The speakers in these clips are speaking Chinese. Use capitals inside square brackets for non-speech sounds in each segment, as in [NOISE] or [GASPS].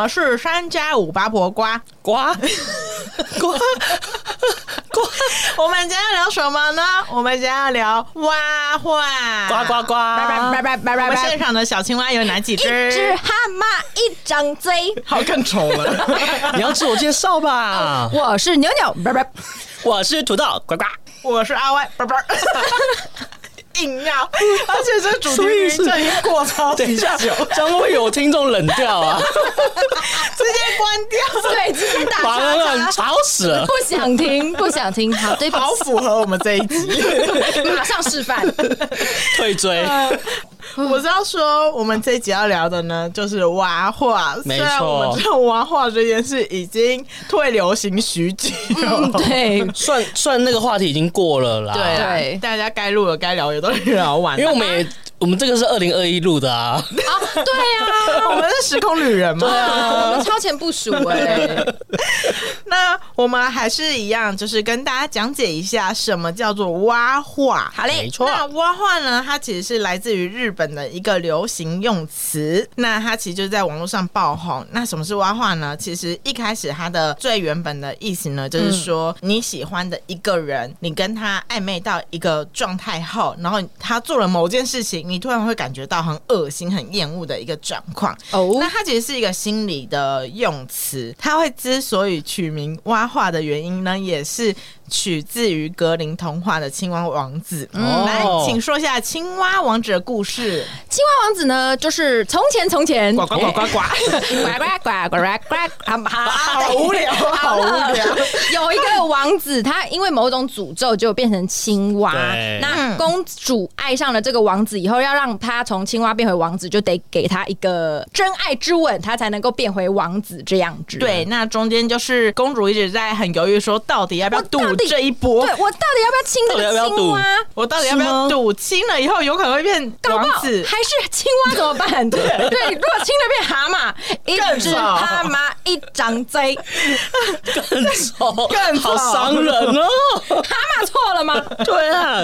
们是三加五八婆瓜瓜 [LAUGHS] 瓜瓜。我们今天要聊什么呢？我们今天要聊蛙化。呱呱呱！拜拜拜拜拜拜！现场的小青蛙有哪几只？一只蛤蟆，一张嘴，好更丑了。[LAUGHS] 你要自我介绍吧。我是牛牛，拜拜。我是土豆，呱呱。我是阿歪，拜拜。[LAUGHS] 硬要，[LAUGHS] 而且这主题已经过超级久，将会有听众冷掉啊！直接关掉，[LAUGHS] 对，直接打叉叉，吵死了！不想听，不想听，好，对，好符合我们这一集，[LAUGHS] 马上示范，退追。[LAUGHS] 我是要说，我们这一集要聊的呢，就是蛙化。没错，虽然我们知道蛙化这件事已经退流行许久，嗯，[LAUGHS] 对，算算那个话题已经过了啦。对对，大家该录的、该聊的都聊完，因为我们也。我们这个是二零二一录的啊！啊，对啊，我们是时空旅人嘛，对啊，我们超前部署哎、欸。[LAUGHS] 那我们还是一样，就是跟大家讲解一下什么叫做挖化。好嘞，没错。那挖化呢，它其实是来自于日本的一个流行用词。那它其实就是在网络上爆红。那什么是挖化呢？其实一开始它的最原本的意思呢，就是说你喜欢的一个人，你跟他暧昧到一个状态后，然后他做了某件事情。你突然会感觉到很恶心、很厌恶的一个状况哦。那它其实是一个心理的用词。它会之所以取名蛙化的原因呢，也是。取自于格林童话的青蛙王子。嗯，来，请说一下青蛙王子的故事。青蛙王子呢，就是从前从前，呱呱呱呱呱，[LAUGHS] 呱呱呱呱呱呱，好无聊，好无聊。有一个王子，他因为某种诅咒就变成青蛙。那公主爱上了这个王子以后，要让他从青蛙变回王子，就得给他一个真爱之吻，他才能够变回王子这样子。对，那中间就是公主一直在很犹豫，说到底要不要赌。这一波，对我到底要不要亲这个青蛙？我到底要不要赌？亲了以后有可能会变王子，还是青蛙怎么办？对，[LAUGHS] 对，如果亲了变蛤蟆，一只蛤蟆一张嘴，更丑，更好伤人哦。蛤蟆错了吗？对啊。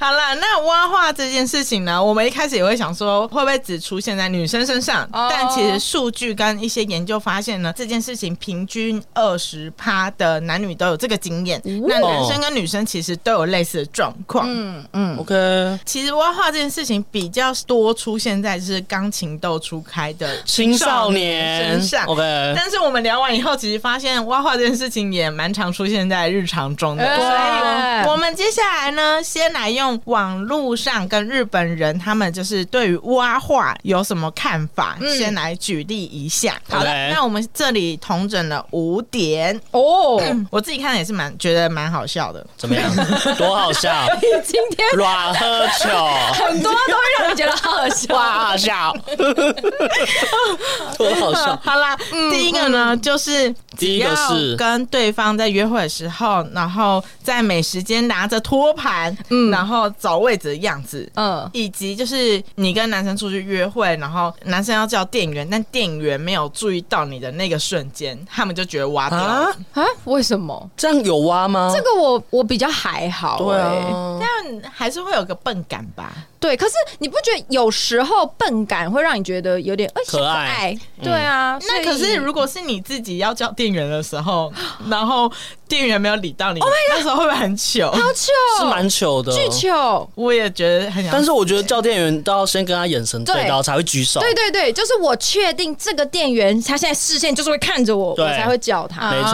好了，那蛙化这件事情呢，我们一开始也会想说，会不会只出现在女生身上？但其实数据跟一些研究发现呢，这件事情平均二十趴的男女都有这个经验。那男生跟女生其实都有类似的状况。嗯嗯，OK。其实挖画这件事情比较多出现在就是钢琴豆初开的青少年身上。OK。但是我们聊完以后，其实发现挖画这件事情也蛮常出现在日常中的。所以我们接下来呢，先来用网络上跟日本人他们就是对于挖画有什么看法，先来举例一下。好的，那我们这里统整了五点哦。[CLEARS THROAT] 我自己看也是蛮觉得。蛮好笑的，怎么样？[LAUGHS] 多好笑！今天软喝酒，很多都会让你觉得好好笑，好笑，[LAUGHS] 多好笑！好啦，嗯、第一个呢，嗯、就是第一个是跟对方在约会的时候，然后在美食间拿着托盘，嗯，然后找位置的样子，嗯，以及就是你跟男生出去约会，然后男生要叫店员，但店员没有注意到你的那个瞬间，他们就觉得挖掉了啊？为什么？这样有挖吗？这个我我比较还好，欸，对啊，但还是会有个笨感吧。对，可是你不觉得有时候笨感会让你觉得有点可爱？对啊，那可是如果是你自己要叫店员的时候，[GASPS] 然后店员没有理到你，那时候会不会很糗？好糗，是蛮糗的，巨糗。我也觉得很，但是我觉得叫店员都要先跟他眼神对到才会举手。对对对，就是我确定这个店员他现在视线就是会看着我，我才会叫他。没错，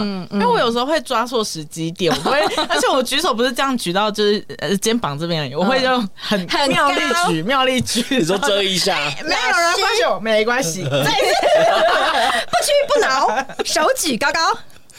嗯，因为我有时候会抓错时机点，我会，而且我举手不是这样举到就是呃肩膀这边而已，我会就很。很妙力举，妙力举，你说遮一下，[LAUGHS] 没有人发现，没关系，[LAUGHS] [LAUGHS] 不屈不挠，手举高高。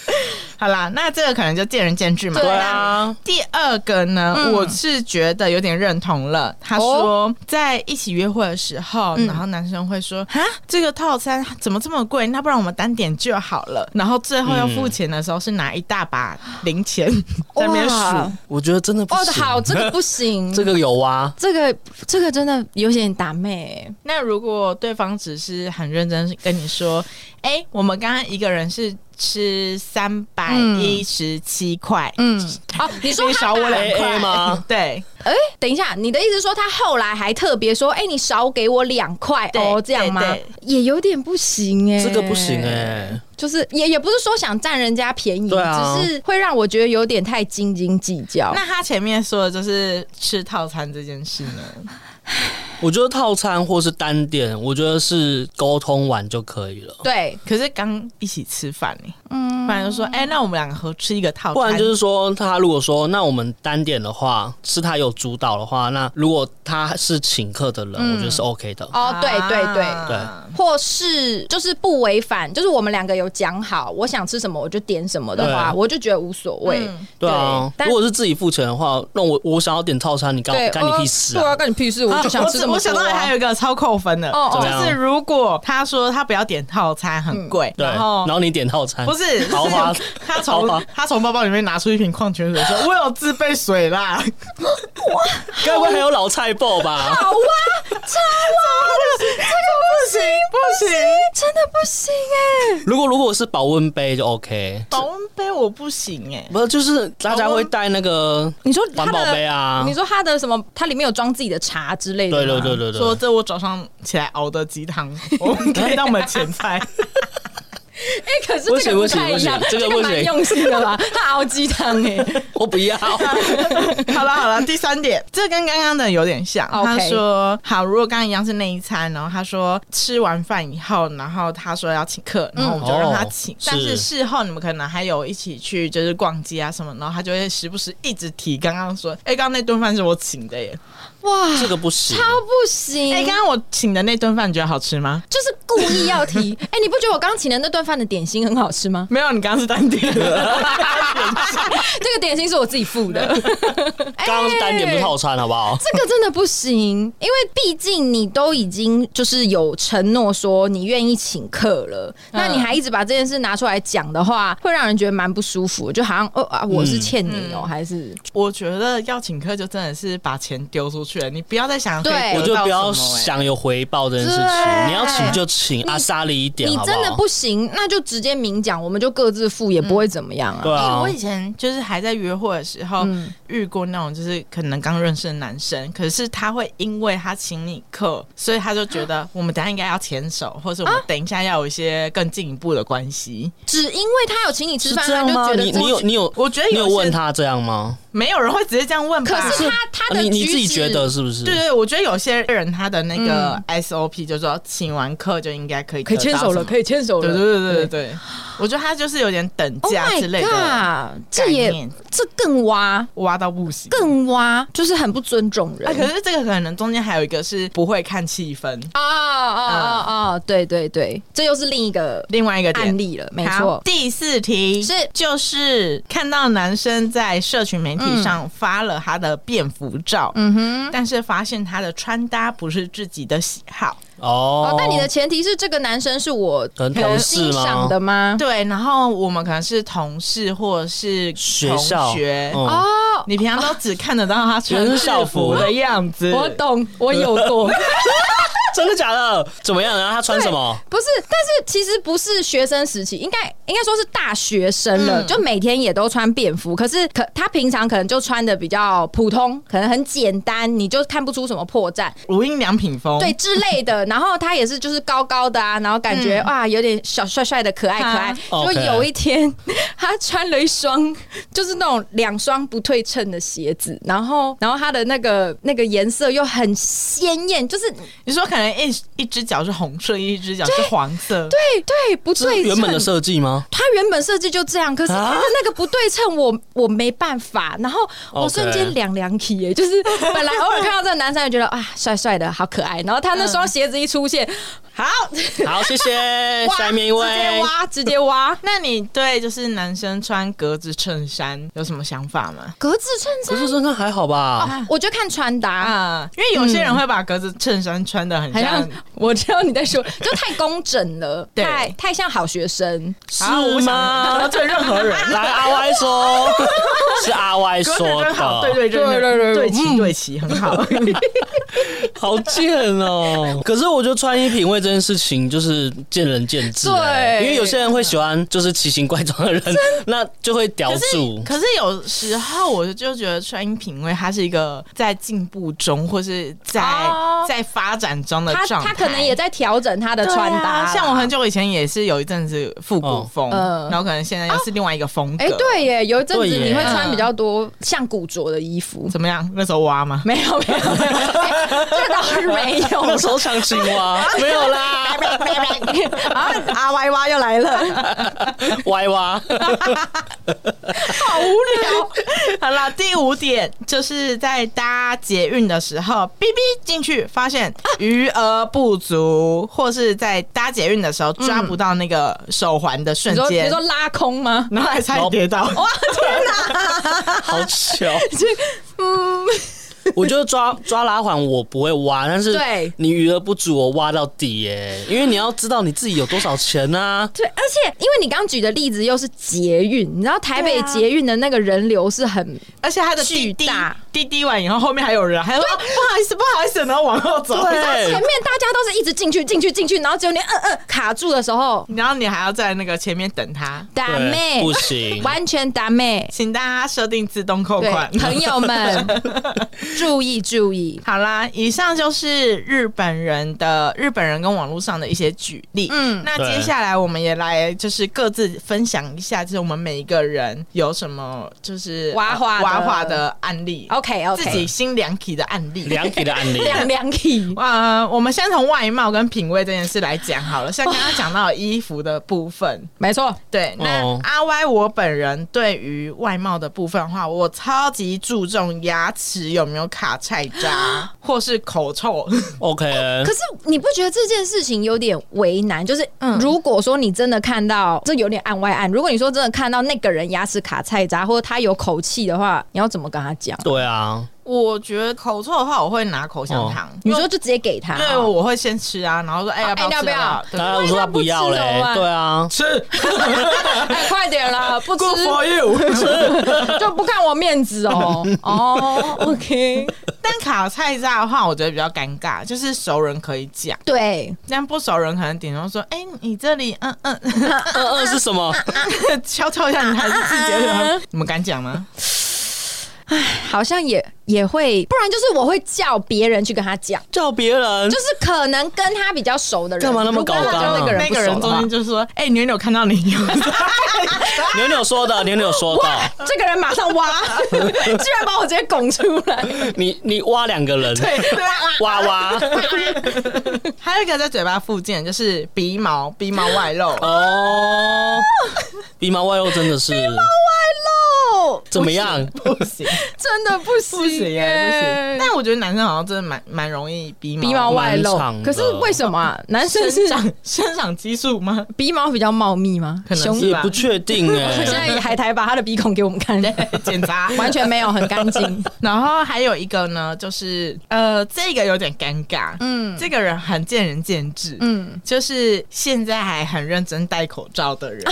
[LAUGHS] 好啦，那这个可能就见仁见智嘛。对啊。第二个呢，嗯、我是觉得有点认同了。他说，在一起约会的时候，嗯、然后男生会说：“啊，这个套餐怎么这么贵？那不然我们单点就好了。”然后最后要付钱的时候，是拿一大把零钱在那边数。我觉得真的不行。哦，好，这个不行。[LAUGHS] 这个有啊，这个这个真的有点打妹。那如果对方只是很认真跟你说：“哎、欸，我们刚刚一个人是。”吃三百百一十七块。嗯，好，你说你少我两块吗？[LAUGHS] 对。哎、欸，等一下，你的意思说他后来还特别说，哎、欸，你少给我两块哦，这样吗？也有点不行哎、欸，这个不行哎、欸，就是也也不是说想占人家便宜，啊、只是会让我觉得有点太斤斤计较。那他前面说的就是吃套餐这件事呢？[LAUGHS] 我觉得套餐或是单点，我觉得是沟通完就可以了。对，可是刚一起吃饭呢，嗯，不然就说，哎、欸，那我们两个合吃一个套餐。不然就是说，他如果说，那我们单点的话，是他有主导的话，那如果他是请客的人，嗯、我觉得是 OK 的。哦，对对对。对，或是就是不违反，就是我们两个有讲好，我想吃什么我就点什么的话，我就觉得无所谓、嗯。对啊，如果是自己付钱的话，那我我想要点套餐，你干干你屁事啊？对啊，干你屁事，我就想吃什么。[LAUGHS] 我想到还有一个超扣分的，哦，就是如果他说他不要点套餐很贵，然后然后你点套餐，不是豪华，[LAUGHS] 他从他从包包里面拿出一瓶矿泉水，说我有自备水啦，哇，该不会还有老菜脯吧？[LAUGHS] 好啊，超啊，这个不行不行，真的不行哎。如果如果是保温杯就 OK，保温杯我不行哎，不是就是大家会带那个你说环保杯啊？你说他的什么？它里面有装自己的茶之类的，对对对对对。说这我早上起来熬的鸡汤，我们可以当我们前菜。[LAUGHS] [LAUGHS] 哎、欸，可是这个不太一样，这个蛮用心的吧？他熬鸡汤哎，[LAUGHS] 我不要。[LAUGHS] 好了好了，第三点，这跟刚刚的有点像。他说好，如果刚刚一样是那一餐，然后他说吃完饭以后，然后他说要请客，然后我们就让他请。嗯、但是事后你们可能还有一起去就是逛街啊什么，然后他就会时不时一直提刚刚说，哎、欸，刚刚那顿饭是我请的耶。哇，这个不行，超不行！哎、欸，刚刚我请的那顿饭，你觉得好吃吗？就是故意要提。[LAUGHS] 哎、欸，你不觉得我刚刚请的那顿饭的点心很好吃吗？没有，你刚刚是单点的。[LAUGHS] 这个点心是我自己付的。[LAUGHS] 刚刚是单点，不是套餐，好不好？这个真的不行，因为毕竟你都已经就是有承诺说你愿意请客了，那你还一直把这件事拿出来讲的话，会让人觉得蛮不舒服，就好像哦啊，我是欠你哦、喔，还是？我觉得要请客就真的是把钱丢出去。你不要再想，对，我就不要想有回报这件事情。你要请就请，阿莎里一点，你真的不行，那就直接明讲，我们就各自付，也不会怎么样啊。对啊，我以前就是还在约会的时候，遇过那种就是可能刚认识的男生，可是他会因为他请你客，所以他就觉得我们等下应该要牵手，或者我们等一下要有一些更进一步的关系。只因为他有请你吃饭，这样吗？你你有你有？我觉得你有问他这样吗？没有人会直接这样问吧。可是他他的你你自己觉得是不是？对对，我觉得有些人他的那个 SOP 就是说，请完客就应该可以可以牵手了，可以牵手了。对对对对对，我觉得他就是有点等价之类的。这也这更挖挖到不行，更挖就是很不尊重人。可是这个可能中间还有一个是不会看气氛啊啊啊啊！对对对，这又是另一个另外一个案例了。没错，第四题是就是看到男生在社群媒体上发了他的便服照，嗯哼，但是发现他的穿搭不是自己的喜好。哦，但你的前提是这个男生是我很欣赏的吗？对，然后我们可能是同事或者是同学哦。你平常都只看得到他穿校服的样子。我懂，我有过。[LAUGHS] [LAUGHS] 真的假的？怎么样？然后他穿什么？不是，但是其实不是学生时期，应该应该说是大学生了，嗯、就每天也都穿便服。可是可他平常可能就穿的比较普通，可能很简单，你就看不出什么破绽。无印良品风对之类的。然后他也是就是高高的啊，然后感觉、嗯、哇有点小帅帅的可爱可爱。就有一天他穿了一双就是那种两双不对称的鞋子，然后然后他的那个那个颜色又很鲜艳，就是你说可能。一一只脚是红色，一只脚是黄色。对对，不对称。原本的设计吗？它原本设计就这样，可是它的那个不对称，我我没办法。然后我瞬间凉凉起，耶，就是本来偶尔看到这个男生，就觉得啊，帅帅的好可爱。然后他那双鞋子一出现，好好，谢谢。[LAUGHS] 下面一位，直接挖，直接挖。[LAUGHS] 那你对就是男生穿格子衬衫有什么想法吗？格子衬衫，格子衬衫还好吧？我就看穿搭啊，因为有些人会把格子衬衫穿的很。好像我知道你在说，就太工整了，[LAUGHS] 太太像好学生，是吗？[LAUGHS] 得罪任何人，来阿歪说，是阿歪 [LAUGHS] 说的，对对对对对对齐对齐很好。好贱哦！可是我觉得穿衣品味这件事情就是见仁见智，欸，对，因为有些人会喜欢就是奇形怪状的人，那就会叼住。可是有时候我就觉得穿衣品味它是一个在进步中，或是在在发展中的状态，他可能也在调整他的穿搭，啊。像我很久以前也是有一阵子复古风，哦，然后可能现在又是另外一个风格。哎，欸，对耶，有一阵子你会穿比较多像古着的衣服，怎么样？那时候挖吗？没有，没有，没有。[LAUGHS] 这倒是没有。[LAUGHS] 那时候像青蛙，没有啦。[LAUGHS] 啊，阿歪蛙又来了，歪蛙，好无聊。好了，第五点就是在搭捷运的时候，哔哔进去发现余额不足，或是在搭捷运的时候抓不到那个手环的瞬间，比如说拉空吗？然后还差点跌倒。哇，天哪，[LAUGHS] 好巧。[LAUGHS] 嗯。我觉得抓抓拉环我不会挖，但是对你余额不足，我挖到底耶、欸。因为你要知道你自己有多少钱啊。对，而且因为你刚举的例子又是捷运，你知道台北捷运的那个人流是很，而且它的巨大。滴滴完以后，后面还有人，还说不好意思，不好意思，然后往后走。对，前面大家都是一直进去，进去，进去，然后只有你嗯嗯卡住的时候，然后你还要在那个前面等他。打妹不行，完全打妹，请大家设定自动扣款。朋友们 [LAUGHS] [LAUGHS] 注意注意。好啦，以上就是日本人的日本人跟网络上的一些举例。嗯，那接下来我们也来就是各自分享一下，就是我们每一个人有什么就是蛙化蛙化的案例。OK OK，自己心凉体的案例，凉体的案例，[LAUGHS] 凉凉体。[LAUGHS] 呃，我们先从外貌跟品味这件事来讲好了。像刚刚讲到衣服的部分，没错，对。那阿歪，我本人对于外貌的部分的话，我超级注重牙齿有没有卡菜渣，[GASPS] 或是口臭。OK。可是你不觉得这件事情有点为难？就是，如果说你真的看到，这有点案外案。如果你说真的看到那个人牙齿卡菜渣，或者他有口气的话，你要怎么跟他讲？对啊。我觉得口臭的话，我会拿口香糖。你说就直接给他？对，我会先吃啊，然后说：“哎，要不要？要不要？”然后说他不要嘞，对啊，吃，[LAUGHS] 快点啦，不吃 for you，吃 [LAUGHS] 就不看我面子哦。哦，OK。但卡菜渣的话，我觉得比较尴尬，就是熟人可以讲，对，但不熟人可能顶多说：“哎，你这里，嗯嗯 [LAUGHS] 嗯嗯是什么？敲敲一下，你还是自己的，你们敢讲吗？”哎，好像也也会，不然就是我会叫别人去跟他讲，叫别人，就是可能跟他比较熟的人，干嘛那么搞刚？那个人那个人中间就说：“哎、欸，牛牛看到你。[LAUGHS] ”牛牛说的，牛牛说的，这个人马上挖，[LAUGHS] 居然把我直接拱出来。你你挖两个人，对，[LAUGHS] 挖挖。还有一个在嘴巴附近，就是鼻毛，鼻毛外露哦，鼻毛外露真的是。怎么样？不行，[LAUGHS] 真的不行，不行耶！但我觉得男生好像真的蛮蛮容易鼻毛鼻毛外露。可是为什么男生是长生长激素吗？鼻毛比较茂密吗？可能也不确定哎。[LAUGHS] 现在海苔把他的鼻孔给我们看，[LAUGHS] 检查完全没有，很干净。然后还有一个呢，就是呃，这个有点尴尬。嗯，这个人很见仁见智。嗯，就是现在还很认真戴口罩的人，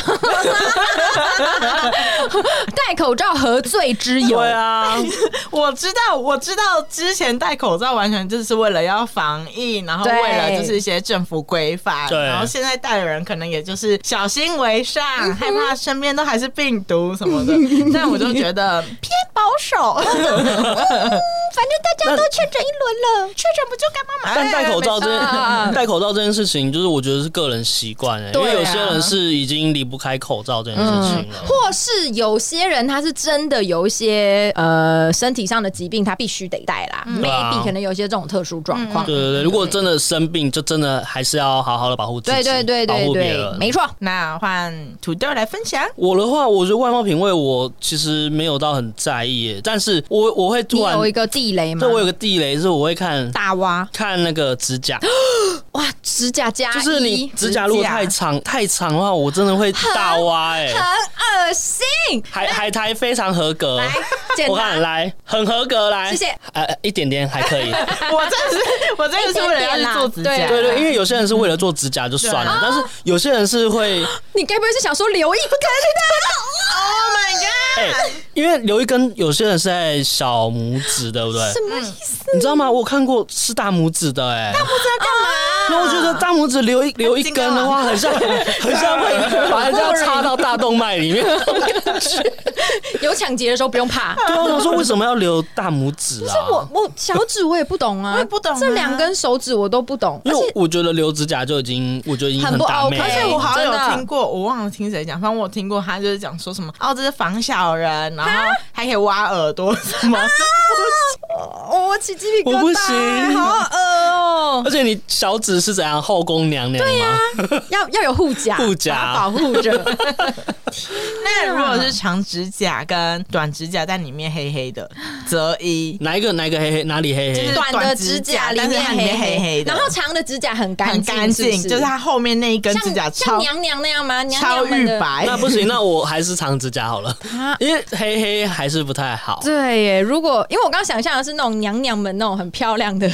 戴口罩。何罪之有？对啊，[LAUGHS] 我知道，我知道，之前戴口罩完全就是为了要防疫，然后为了就是一些政府规范，对。然后现在戴的人可能也就是小心为上，嗯、害怕身边都还是病毒什么的。[LAUGHS] 但我就觉得 [LAUGHS] 偏保守。反正大家都确诊一轮了，确诊不就干嘛嘛？但戴口罩这件，戴口罩这件事情，就是我觉得是个人习惯哎，因为有些人是已经离不开口罩这件事情了，或是有些人他是。真的有一些呃身体上的疾病，他必须得戴啦。maybe 可能有一些这种特殊状况。对对对，如果真的生病，就真的还是要好好的保护自己。对对对对对，没错。那换土豆来分享。我的话，我觉得外貌品味我其实没有到很在意，但是我我会突然有一个地雷嘛？对，我有个地雷是我会看大蛙，看那个指甲。[GASPS] [GASPS] 哇，指甲加就是你指甲如果太长太长的话，我真的会大挖哎，[LAUGHS] 很恶心。海海苔非常合格，我看来很合格，来，谢谢。呃，一点点还可以。[LAUGHS] 我真的是，我真的是为了要做指甲，对对，因为有些人是为了做指甲就算了，但是有些人是会，[LAUGHS] 你该不会是想说留一根的？Oh my god！因为留一根，有些人是在小拇指，对不对？什么意思？你知道吗？我看过是大拇指的，哎，大拇指要干嘛？那我觉得大拇指留一留一根的话，很像很像会把人家插到大动脉里面。有抢劫的时候不用怕。对啊，我说为什么要留大拇指啊？不是我我小指我也不懂啊，我也不懂这两根手指我都不懂。因为我觉得留指甲就已经，我觉得已经很大妹。而且我好像有听过，我忘了听谁讲，反正我听过他就是讲说什么哦，这是防小人，然后还可以挖耳朵什么。[LAUGHS] 我起鸡皮疙瘩，我不行，好恶哦！而且你小指是怎样后宫娘娘吗？对呀，[LAUGHS] 要要有护甲，护甲保护着。[LAUGHS] 那如果是长指甲跟短指甲在里面黑黑的，择一哪一个哪一个黑黑哪里黑黑？短的指甲里面黑黑黑的，然后长的指甲很干净，干净，就是它后面那一根指甲像娘娘那样吗？超玉白。那不行，那我还是长指甲好了，[LAUGHS] 因为黑黑还是不太好。对耶，如果因为我刚刚想象的是那种娘娘们那种很漂亮的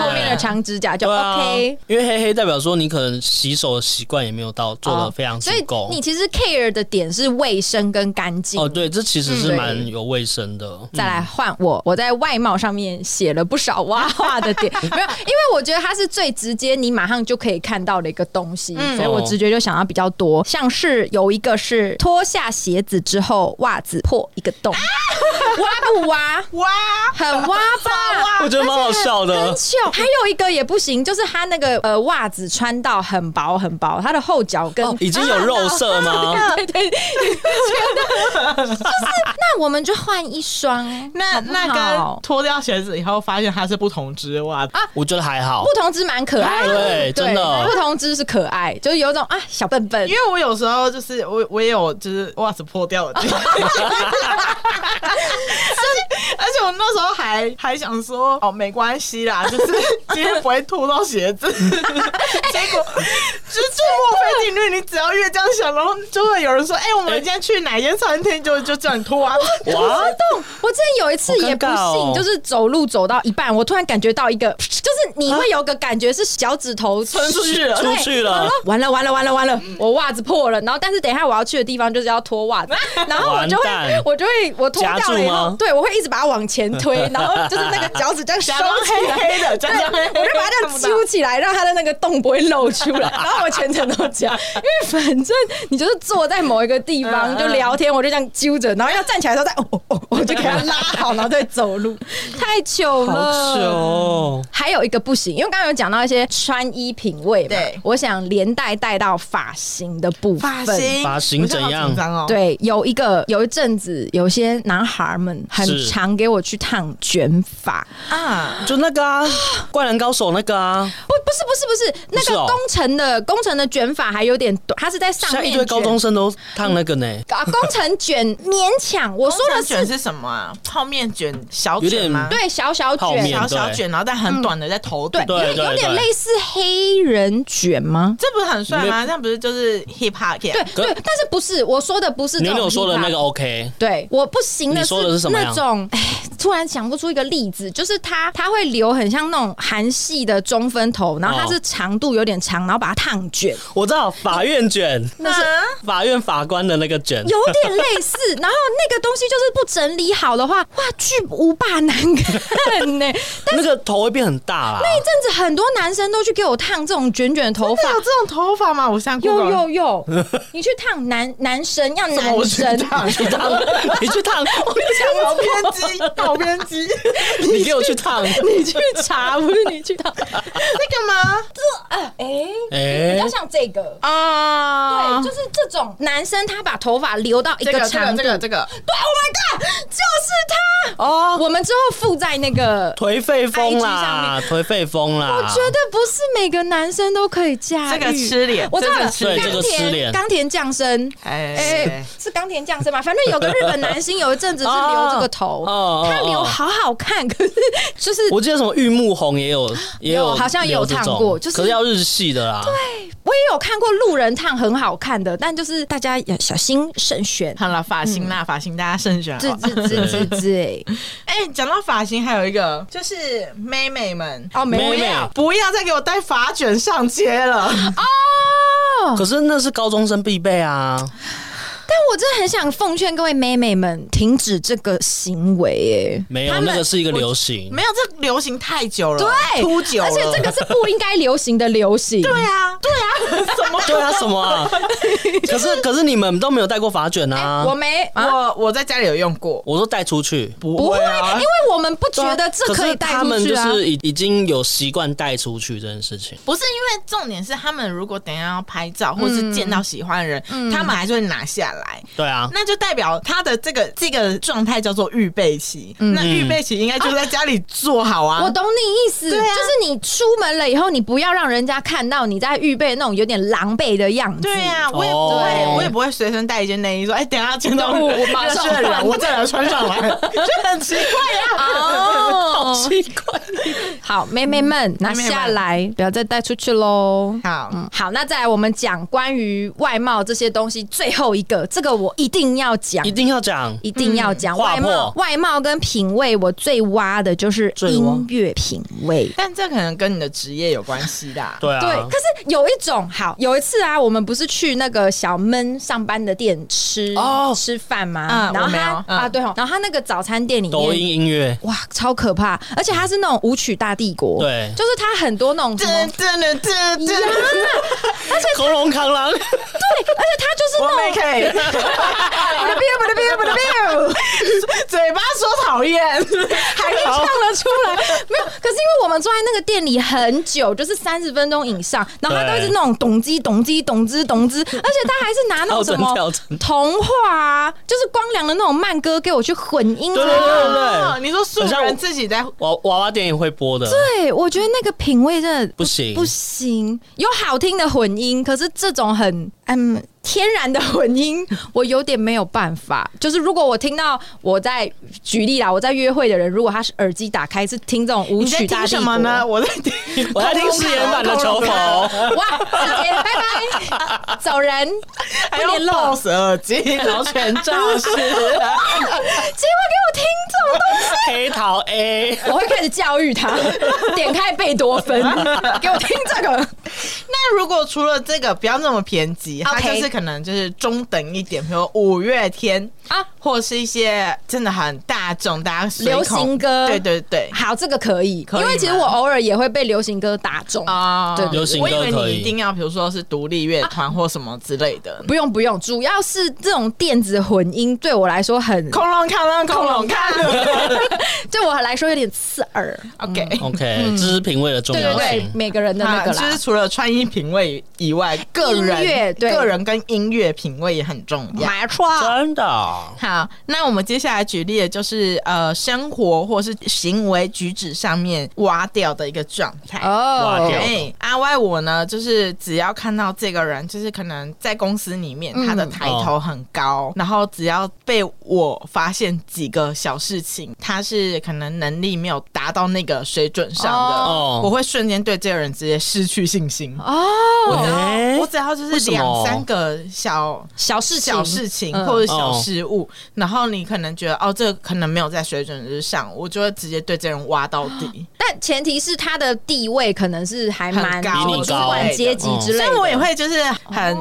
后面的长指甲就 OK，因为黑黑代表说你可能洗手的习惯也没有到做的非常足够，所以你其实 care 的点是卫生跟干净。哦，对，这其实是蛮有卫生的。再来换我，我在外貌上面写了不少蛙化的点，[LAUGHS] 没有，因为我觉得它是最直接，你马上就可以看到的一个东西，所以我直觉就想要比较多，像是有一个是脱下鞋子之后袜子破一个洞，[LAUGHS] 挖不挖？挖，很挖吧？我觉得蛮好笑的。很糗。还有一个也不行，就是他那个呃袜子穿到很薄很薄，它的后脚跟已经有肉色吗？[LAUGHS] 对对。就是，那我们就换一双。那那个脱掉鞋子以后，发现它是不同只袜啊，我觉得还好。不同只蛮可爱的，对，真的。不同只是可爱，就是有种啊小笨笨。因为我有时候就是我我也有就是袜子破掉的。[LAUGHS] [LAUGHS] 而且我那时候还还想说哦没关系啦，就是今天不会脱到鞋子。结果就是墨菲定律，你只要越这样想，然后就会有人说，哎，我们今天去哪间餐厅，就就这样脱啊。我知道，我之前有一次也不信，就是走路走到一半，我突然感觉到一个，就是你会有个感觉是脚趾头伸出去了，[LAUGHS] 出去了，完了完了完了完了，我袜子破了。然后但是等一下我要去的地方就是要脱袜子，[LAUGHS] 然后我就会我就会我脱掉了以后，对我会一直把它往前推，[LAUGHS] 然后就是那个脚趾这样收起来，黑的，对，我就把它这样揪起来，让他的那个洞不会露出来。然后我全程都这样，因为反正你就是坐在某一个地方就聊天，我就这样揪着，然后要站起来的时候再哦哦，[LAUGHS] 我就给他拉好，然后再走路，太糗了。好糗。还有一个不行，因为刚刚有讲到一些穿衣品味嘛，对，我想连带带到发型的部分。发型，发型怎样？对，有一个有一阵子，有些男孩们很常给我去烫卷发啊，就那个啊，[GASPS] 灌篮高手那个啊，不，不是，不是，不是那个工程的工程的卷发还有点短，他是在上面。一堆高中生都烫那个呢。啊，工程卷勉强，我说的卷是什么啊？泡面卷小卷吗？对，小小卷，小小卷，然后但很短的在头顶，对，有点类似黑人卷吗？这不是很帅吗？这样不是就是 hip hop？对对，但是不是我说的不是。你有说的那个 OK？对，我不行的是那种，哎，突然想不出一个例子，就是他他会留很像那种韩系的中分头，然后它是长度有点长，然后把它烫卷。我知道法院卷，那是法院法官的那个卷，有点类似。然后那个东西就是不整理好的话，哇，巨无霸难看呢。[LAUGHS] 但那个头会变很大啦。那一阵子很多男生都去给我烫这种卷卷的头发，有这种头发吗？我现在有有有，你去烫男男生要男生，你去烫，[LAUGHS] 你去烫，我讲好偏激，好偏激，[LAUGHS] 你给我去烫，[LAUGHS] 你去查，不是你去烫，[LAUGHS] 那干嘛？这哎哎，比较像这个。啊，对，就是这种男生，他把头发留到一个长度，这个这个，对，Oh my God，就是他。哦。我们之后附在那个颓废风啦，颓废风啦。我觉得不是每个男生都可以驾驭。这个吃脸，我知道这个吃脸，冈田降生，哎。哎，是冈田降生吗？反正有个日本男星，有一阵子是留这个头，他留好好看，[LAUGHS] 可是就是我记得什么玉木宏也有 [GASPS] 也有，好像也有烫过，就是可是要日系的啦。对，我也有看过路人烫很好看的，但就是大家要小心慎选。好了，发型啦，发型大家慎选。对对对对对。[LAUGHS] 哎，讲到发型，还有一个就是妹妹们哦，妹妹不要再给我带发卷上街了哦。可是那是高中生必备啊。我真的很想奉劝各位妹妹们停止这个行为，哎，没有，那个是一个流行，没有，这流行太久了，对，突久，而且这个是不应该流行的流行，对啊，对啊，[LAUGHS] 什么？对啊，什么啊？[LAUGHS] 可是可是你们都没有带过发卷啊？我没，我我在家里有用过，我说带出去。不会啊，因为我们不觉得这可以带出去啊。他们就是已已经有习惯带出去这件事情，不是因为重点是他们如果等下要拍照或是见到喜欢的人，他们还是会拿下来。对啊，那就代表他的这个这个状态叫做预备期。那预备期应该就在家里做好啊。我懂你意思，对啊就是你出门了以后，你不要让人家看到你在预备那种有点狼狈的样子。对啊，我也不会，我也不会随身带一件内衣，说哎，等下见到我马上换，我再来穿上来，[LAUGHS] 就很奇怪呀。哦，好奇怪。好，妹妹们拿下来，不要再带出去喽。好，好，那再来我们讲关于外貌这些东西，最后一个，这个我一定要讲，一定要讲，一定要讲。外貌，外貌跟品味，我最挖的就是音乐品味，但这可能跟你的职业有关系的。[LAUGHS] 对啊，对。可是有一种，好，有一次啊，我们不是去那个小闷上班的店吃吃饭吗？然后他啊，对，然后他那个早餐店里面抖音音乐，哇，超可怕，而且他是那种舞曲大帝国，对，就是他很多那种什么，真的真的，而且恐龙扛狼，对，而且他就是那种，[LAUGHS] 我可以，不得不得不得不得，嘴巴说讨厌，还是唱了出来，没有，可是因为我们坐在那个店里很久，就是三十分钟以上，然后他都是那种咚机咚机咚之咚之，而且他还是拿那种什么 [LAUGHS] 童话啊，就是光良的那种慢歌给我去混音，对对对对，你说素人自己在娃娃娃店也会播的，对，我觉得那个品味真的不行。不行，有好听的混音，可是这种很嗯。天然的混音，我有点没有办法。[LAUGHS] 就是如果我听到我在举例啦，我在约会的人，如果他是耳机打开是听这种舞曲大帝国，什么呢？我在听，我在听誓言版的求佛。[LAUGHS] 哇，拜拜，走人，[LAUGHS] 还要露舌耳机，然后全罩式，结果给我听这种东西，黑桃 A，我会开始教育他，点开贝多芬，给我听这个。那如果除了这个，不要那么偏激，他就是。可能就是中等一点，比如五月天啊，或者是一些真的很大众，大家流行歌，对对对，好，这个可以，因为其实我偶尔也会被流行歌打中。啊。对，流行歌可以。我以为你一定要，比如说是独立乐团或什么之类的，不用不用，主要是这种电子混音对我来说很恐龙看，恐龙看，[LAUGHS] 对我来说有点刺耳。OK OK，这是品味的重要性，每个人的那个啦，就是除了穿衣品味以外，个人个人跟音乐品味也很重要，没错，真的。好，那我们接下来举例的就是呃，生活或是行为举止上面挖掉的一个状态。哦，挖掉。阿歪我呢，就是只要看到这个人，就是可能在公司里面他的抬头很高，然后只要被我发现几个小事情，他是可能能力没有达到那个水准上的，我会瞬间对这个人直接失去信心。哦，我只要我只要就是两三个。小小事情、小事情或者小物，然后你可能觉得哦，这个可能没有在水准之上，我就会直接对这人挖到底。但前提是他的地位可能是还蛮高，主管阶级之类的。所以我也会就是很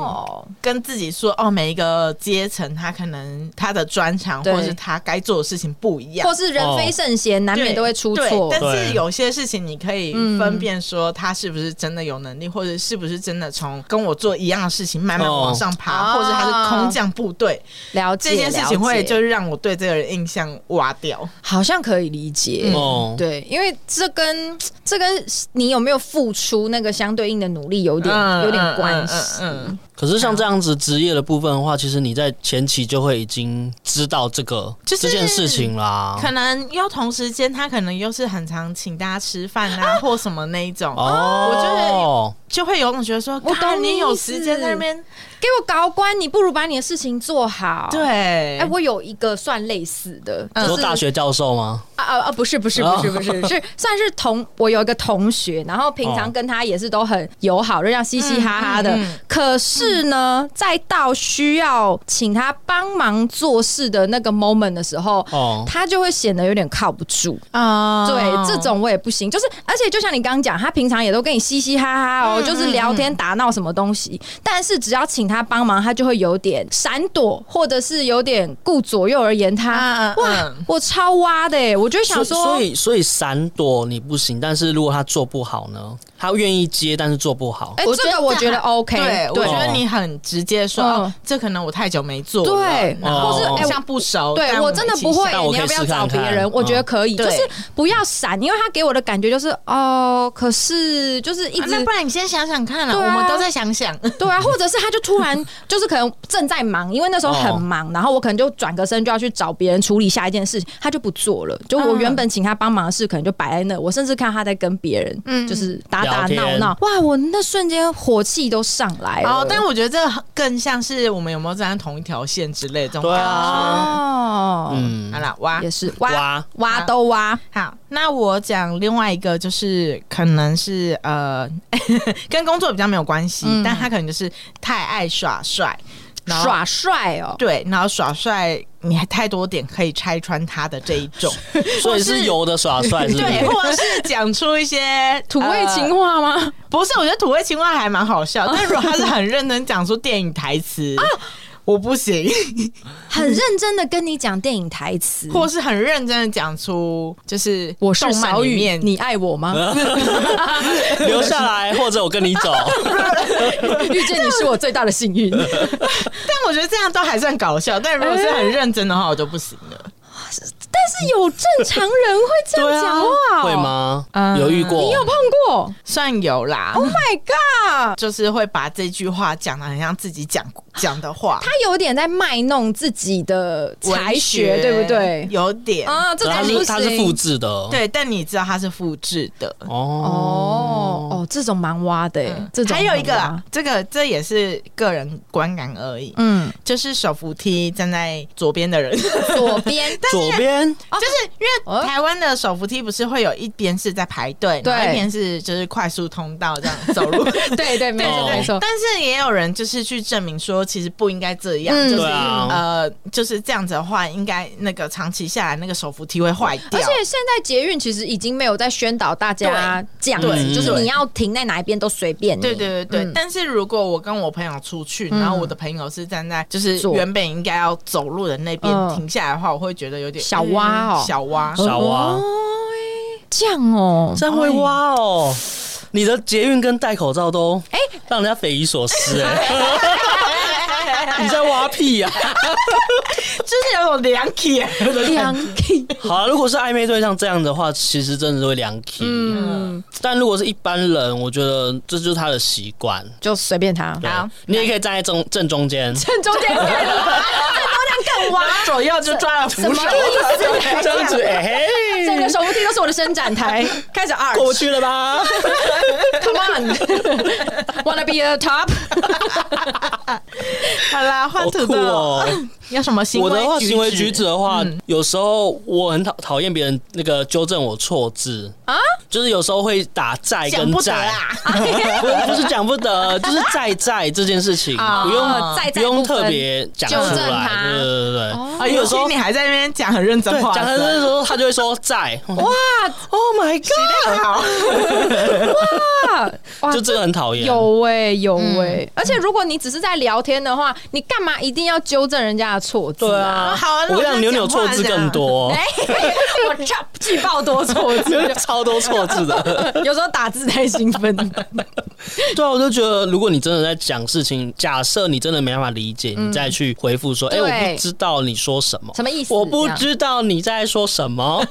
跟自己说，哦，每一个阶层他可能他的专长或是他该做的事情不一样，或是人非圣贤，难免都会出错。但是有些事情你可以分辨说他是不是真的有能力，或者是不是真的从跟我做一样的事情慢慢往上爬。或者他是空降部队，了解这件事情会就让我对这个人印象挖掉，好像可以理解。哦。对，因为这跟这跟你有没有付出那个相对应的努力有点有点关系。嗯，可是像这样子职业的部分的话，其实你在前期就会已经知道这个这件事情啦。可能又同时间，他可能又是很常请大家吃饭啊，或什么那一种。哦，我就是就会有种觉得说，我懂你有时间在那边。给我搞官，你不如把你的事情做好。对，哎，我有一个算类似的，你说大学教授吗？啊啊啊！不是不是不是不是，是算是同我有一个同学，然后平常跟他也是都很友好，就这样嘻嘻哈哈的。可是呢，在到需要请他帮忙做事的那个 moment 的时候，哦，他就会显得有点靠不住啊。对，这种我也不行。就是，而且就像你刚刚讲，他平常也都跟你嘻嘻哈哈哦，就是聊天打闹什么东西。但是只要请他帮忙，他就会有点闪躲，或者是有点顾左右而言他。哇，我超挖的欸，我就想说，所以所以闪躲你不行，但是是如果他做不好呢？他愿意接，但是做不好。哎，这个我觉得 OK。对，我觉得你很直接说，这可能我太久没做了，对，或是哎，像不熟。对我真的不会，你要不要找别人？我觉得可以，就是不要闪，因为他给我的感觉就是哦，可是就是一直。那不然你先想想看啊，我们都在想想。对啊，[LAUGHS] 或者是他就突然就是可能正在忙，因为那时候很忙，然后我可能就转个身就要去找别人处理下一件事情，他就不做了。就我原本请他帮忙的事，可能就摆在那。我甚至看他在跟别人，嗯，就是打打闹闹。哇，我那瞬间火气都上来了。哦，但我觉得这更像是我们有没有站在同一条线之类的这种感觉。哦，嗯，好了，挖也是挖挖都挖。好，那我讲另外一个，就是可能是呃，[LAUGHS] 跟工作比较没有关系，但他可能就是太爱耍帅。耍帅哦，对，然后耍帅，你还太多点可以拆穿他的这一种，[LAUGHS] 所以是有的耍帅，是对，[LAUGHS] 或者是讲出一些土味情话吗？呃？不是，我觉得土味情话还蛮好笑，但如果他是很认真讲出电影台词啊。我不行，很认真的跟你讲电影台词，或是很认真的讲出，就是我是小雨，你爱我吗？[LAUGHS] 留下来，或者我跟你走。[LAUGHS] 遇见你是我最大的幸运。[LAUGHS] 但我觉得这样都还算搞笑，但如果是很认真的话，我就不行了。但是有正常人会这样讲话，[LAUGHS] 会吗？有遇过？你有碰过？算有啦。Oh my god！就是会把这句话讲的很像自己讲讲的话，[LAUGHS] 他有点在卖弄自己的才学，对不对？有点啊，这他是他是复制的，对，但你知道他是复制的哦哦哦，这种蛮挖的。这种还有一个，这个这也是个人观感而已。嗯，就是手扶梯站在左边的人，[LAUGHS] 左边，左边。就是因为台湾的手扶梯不是会有一边是在排队，对，一边是就是快速通道这样走路，[LAUGHS] 对对没错没错。但是也有人就是去证明说，其实不应该这样，就是呃就是这样子的话，应该那个长期下来那个手扶梯会坏掉。而且现在捷运其实已经没有在宣导大家这样子，就是你要停在哪一边都随便。对对对对。但是如果我跟我朋友出去，然后我的朋友是站在就是原本应该要走路的那边停下来的话，我会觉得有点小。挖哦，小挖，小挖，这样哦，真会挖哦！你的捷运跟戴口罩都哎，让人家匪夷所思哎！[LAUGHS] 你在挖屁呀？就是有种凉气，凉气。好啊，如果是暧昧对象这样的话，其实真的是会凉气。嗯，但如果是一般人，我觉得这就是他的习惯，就随便他。好，你也可以站在正正中间，正中间。[LAUGHS] 左右就抓了扶手，什么意思？这样子，哎，整个手扶梯都是我的伸展台，开始二过去了吧？[LAUGHS] Come on，wanna be a top？[LAUGHS] 好啦，换图哦。有什么行为？我的话，行为举止的话，有时候我很讨讨厌别人那个纠正我错字啊，就是有时候会打在跟在啊，[LAUGHS] 不是讲不得，就是在在这件事情不用不用特别讲出来，对对对对。啊，有时候你还在那边讲很认真话，讲很认真的时候，他就会说在。哇，Oh my God！[LAUGHS] [LAUGHS] 哇，就这个很讨厌。有哎有哎，而且如果你只是在聊天的话，你干嘛一定要纠正人家的错字？对啊，好啊，我让扭扭错字更多。[LAUGHS] 我超巨爆多错字，[LAUGHS] 超多错字的。[LAUGHS] 有时候打字太兴奋。对啊，我就觉得，如果你真的在讲事情，假设你真的没办法理解，你再去回复说：“哎，我不知道你说什么，什么意思？我不知道你在说什么。”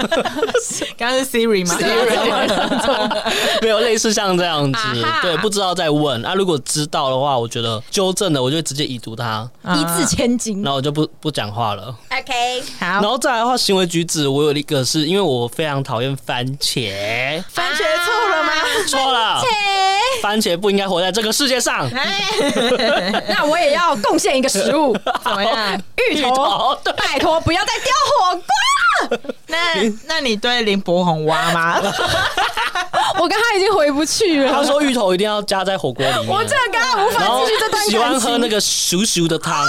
刚刚是 Siri 吗？Siri？没有类似像这样子，对，不知道再问啊。如果知道的话，我觉得纠正了，我就直接已读他，一字千金。然后我就不不讲话了。OK，好。然后再来的话，行为举止，我有一个是因为我非常讨厌番茄。番茄错了吗？错了。番茄不应该活在这个世界上。[LAUGHS] 那我也要贡献一个食物，[LAUGHS] 怎么样？芋头。拜托，不要再丢火锅。[LAUGHS] 那那你对林柏宏挖吗？[LAUGHS] 我跟他已经回不去了。他说芋头一定要加在火锅里面，我真的跟他无法继续这段。喜欢喝那个熟熟的汤，[LAUGHS]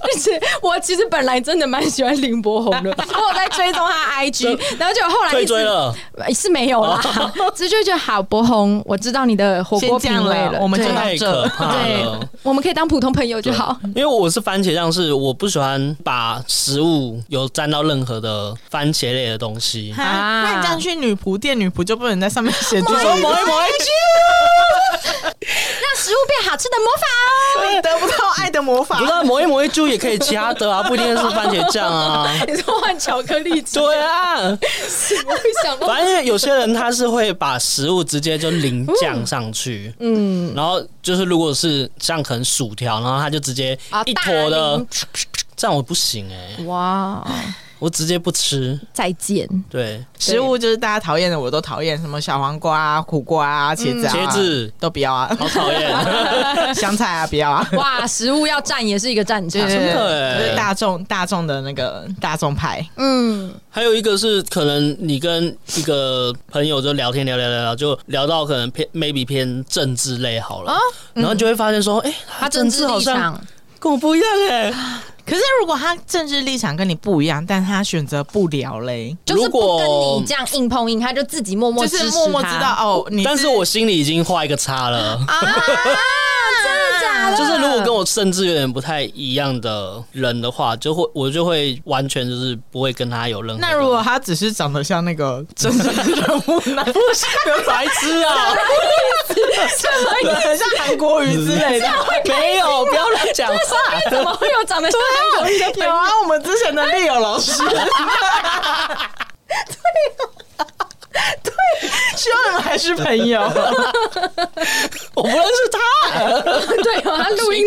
而且我其实本来真的蛮喜欢林柏宏的，我有在追踪他 IG，然后就后来退追了，是没有啦，直接就好柏宏，我知道你的火锅品味了，我们就太可怕了，对，我们可以当普通朋友就好。因为我是番茄酱，是我不喜欢把食物有沾到任何的番茄类的东西啊。那你这样去女仆店，女仆就不能在上面写句说“抹一抹一句”，让食物变好吃的魔法哦，你 [LAUGHS] 得不到爱的魔法。不知道“某一抹一句”也可以其他的啊，不一定是番茄酱啊。[LAUGHS] 你说换巧克力？对啊，我会想到？反正有些人他是会把食物直接就淋酱上去，嗯，然后就是如果是像可能薯条，然后他就直接一坨的，这样我不行哎、欸，哇。我直接不吃，再见。对，食物就是大家讨厌的，我都讨厌。什么小黄瓜啊、苦瓜啊、茄子啊、茄子都不要啊，好讨厌。[LAUGHS] 香菜啊，不要啊。[LAUGHS] 哇，食物要战也是一个战场，真的，就是大众大众的那个大众派。嗯，还有一个是可能你跟一个朋友就聊天聊聊聊聊，就聊到可能偏 maybe 偏政治类好了，然后就会发现说，哎，他政治好像跟我不一样哎。可是，如果他政治立场跟你不一样，但他选择不聊嘞，就是不跟你这样硬碰硬，他就自己默默就是默默知道哦，你但是我心里已经画一个叉了啊。就是如果跟我甚至有点不太一样的人的话，就会我就会完全就是不会跟他有任何。那如果他只是长得像那个真实人物，那不是白痴啊？什么意思？像韩国瑜之类的？没有，不要乱讲话。怎么会有长得像韩国瑜的？有啊，我们之前的丽友老师。对。对，希望你们还是朋友。我不认识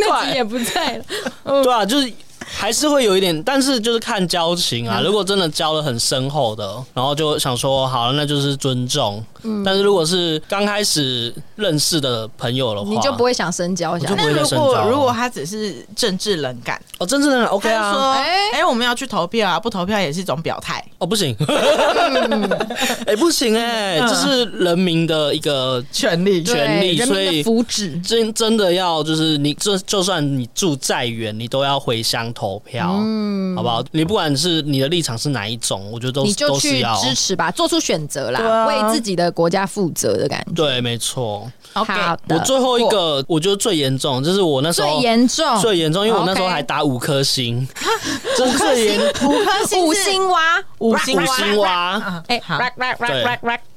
他录音那集也不在了。[LAUGHS] 对啊，就是。还是会有一点，但是就是看交情啊。如果真的交的很深厚的，然后就想说好了，那就是尊重。嗯，但是如果是刚开始认识的朋友的话，你就不会想深交。就不会深交。如果如果他只是政治冷感，哦，政治冷感 OK 啊。说，哎，我们要去投票啊，不投票也是一种表态。哦，不行。[LAUGHS] [LAUGHS] 哎，不行哎，这是人民的一个权利，权利，所以福祉真真的要就是你，就就算你住再远，你都要回乡投。投票，嗯，好不好？你不管是你的立场是哪一种，我觉得都你就去支持吧，做出选择啦，啊、为自己的国家负责的感觉。对，没错。好的，我最后一个，我觉得最严重，就是我那时候最严重，最严重，因为我那时候还打五颗星，五颗星，五颗星，五星蛙，五星蛙，哎，好，对，